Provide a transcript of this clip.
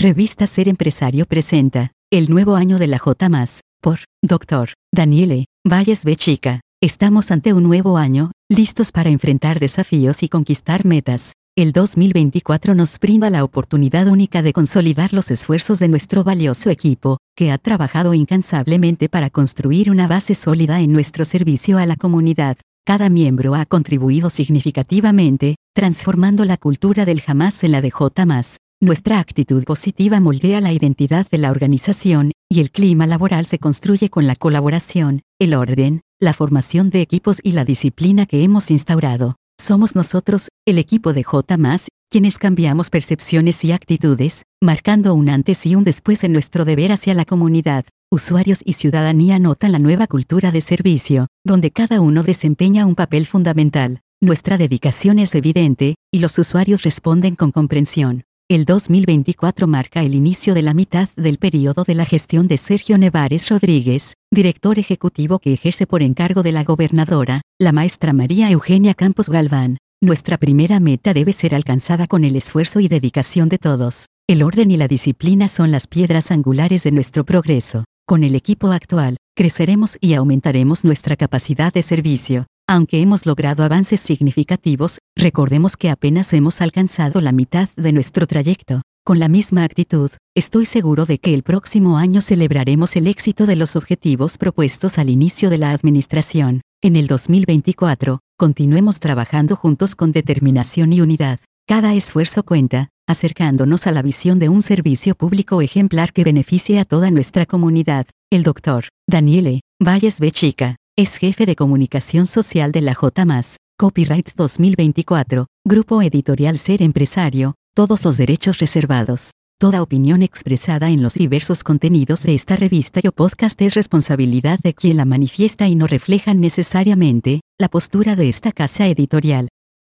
Revista Ser Empresario presenta El nuevo año de la J por Dr. Daniele Valles B. Chica. Estamos ante un nuevo año, listos para enfrentar desafíos y conquistar metas. El 2024 nos brinda la oportunidad única de consolidar los esfuerzos de nuestro valioso equipo, que ha trabajado incansablemente para construir una base sólida en nuestro servicio a la comunidad. Cada miembro ha contribuido significativamente, transformando la cultura del jamás en la de J. Nuestra actitud positiva moldea la identidad de la organización, y el clima laboral se construye con la colaboración, el orden, la formación de equipos y la disciplina que hemos instaurado. Somos nosotros, el equipo de J, quienes cambiamos percepciones y actitudes, marcando un antes y un después en nuestro deber hacia la comunidad. Usuarios y ciudadanía notan la nueva cultura de servicio, donde cada uno desempeña un papel fundamental. Nuestra dedicación es evidente, y los usuarios responden con comprensión. El 2024 marca el inicio de la mitad del periodo de la gestión de Sergio Nevares Rodríguez, director ejecutivo que ejerce por encargo de la gobernadora, la maestra María Eugenia Campos Galván. Nuestra primera meta debe ser alcanzada con el esfuerzo y dedicación de todos. El orden y la disciplina son las piedras angulares de nuestro progreso. Con el equipo actual, creceremos y aumentaremos nuestra capacidad de servicio. Aunque hemos logrado avances significativos, recordemos que apenas hemos alcanzado la mitad de nuestro trayecto. Con la misma actitud, estoy seguro de que el próximo año celebraremos el éxito de los objetivos propuestos al inicio de la administración. En el 2024, continuemos trabajando juntos con determinación y unidad. Cada esfuerzo cuenta, acercándonos a la visión de un servicio público ejemplar que beneficie a toda nuestra comunidad. El doctor Daniele Valles B. Chica es jefe de comunicación social de la J. Copyright 2024, Grupo Editorial Ser Empresario, todos los derechos reservados. Toda opinión expresada en los diversos contenidos de esta revista o podcast es responsabilidad de quien la manifiesta y no reflejan necesariamente la postura de esta casa editorial.